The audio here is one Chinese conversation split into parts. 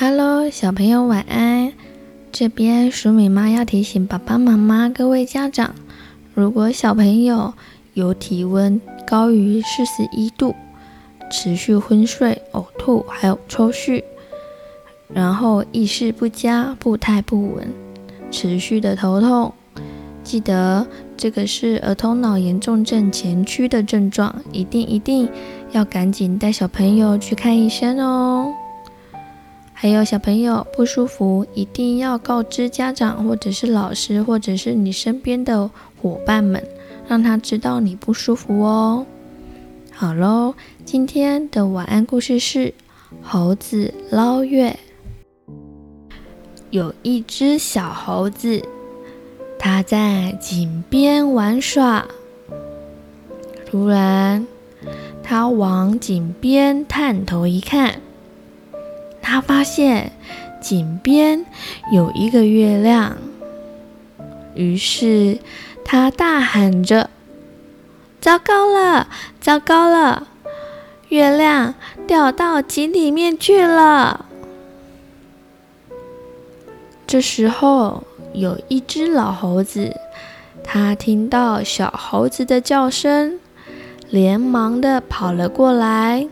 Hello，小朋友晚安。这边黍米妈要提醒爸爸妈妈、各位家长，如果小朋友有体温高于四十一度，持续昏睡、呕吐，还有抽搐，然后意识不佳、步态不稳，持续的头痛，记得这个是儿童脑炎重症前驱的症状，一定一定要赶紧带小朋友去看医生哦。还有小朋友不舒服，一定要告知家长或者是老师，或者是你身边的伙伴们，让他知道你不舒服哦。好喽，今天的晚安故事是猴子捞月。有一只小猴子，它在井边玩耍，突然，它往井边探头一看。他发现井边有一个月亮，于是他大喊着：“糟糕了，糟糕了！月亮掉到井里面去了！”这时候，有一只老猴子，他听到小猴子的叫声，连忙的跑了过来。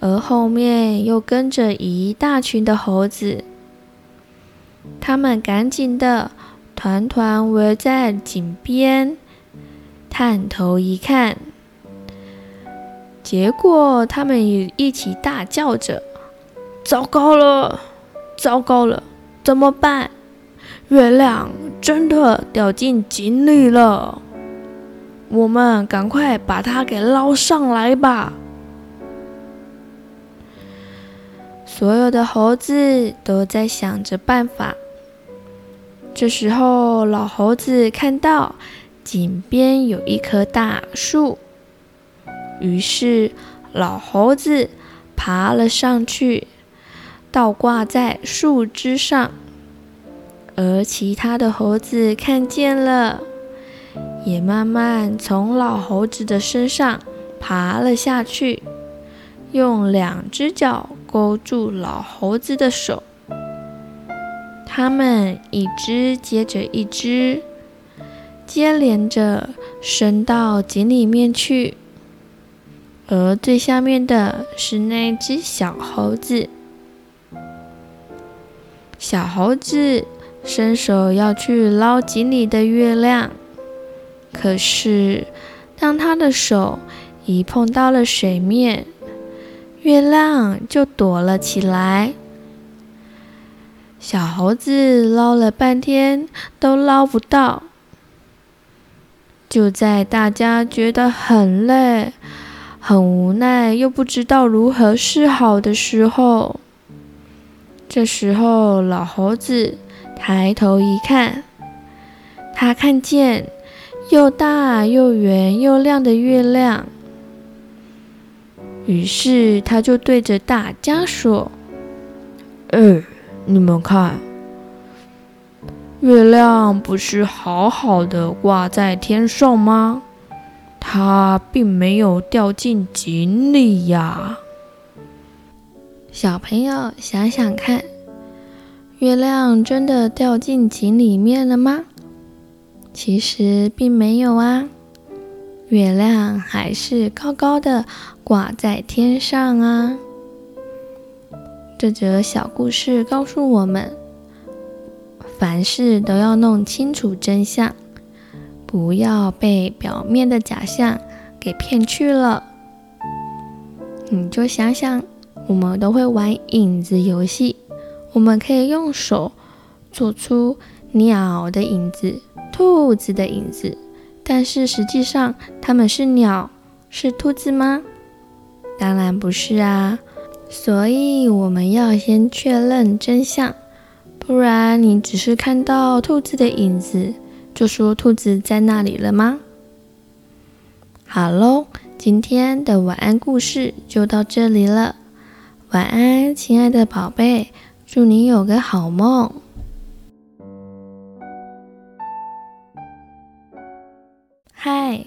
而后面又跟着一大群的猴子，他们赶紧的团团围在井边，探头一看，结果他们也一起大叫着：“糟糕了，糟糕了，怎么办？月亮真的掉进井里了！我们赶快把它给捞上来吧！”所有的猴子都在想着办法。这时候，老猴子看到井边有一棵大树，于是老猴子爬了上去，倒挂在树枝上。而其他的猴子看见了，也慢慢从老猴子的身上爬了下去，用两只脚。勾住老猴子的手，他们一只接着一只，接连着伸到井里面去。而最下面的是那只小猴子。小猴子伸手要去捞井里的月亮，可是当他的手一碰到了水面，月亮就躲了起来。小猴子捞了半天都捞不到。就在大家觉得很累、很无奈，又不知道如何是好的时候，这时候老猴子抬头一看，他看见又大又圆又亮的月亮。于是他就对着大家说：“哎，你们看，月亮不是好好的挂在天上吗？它并没有掉进井里呀。”小朋友想想看，月亮真的掉进井里面了吗？其实并没有啊。月亮还是高高的挂在天上啊！这则小故事告诉我们，凡事都要弄清楚真相，不要被表面的假象给骗去了。你就想想，我们都会玩影子游戏，我们可以用手做出鸟的影子、兔子的影子。但是实际上，它们是鸟，是兔子吗？当然不是啊！所以我们要先确认真相，不然你只是看到兔子的影子，就说兔子在那里了吗？好喽，今天的晚安故事就到这里了。晚安，亲爱的宝贝，祝你有个好梦。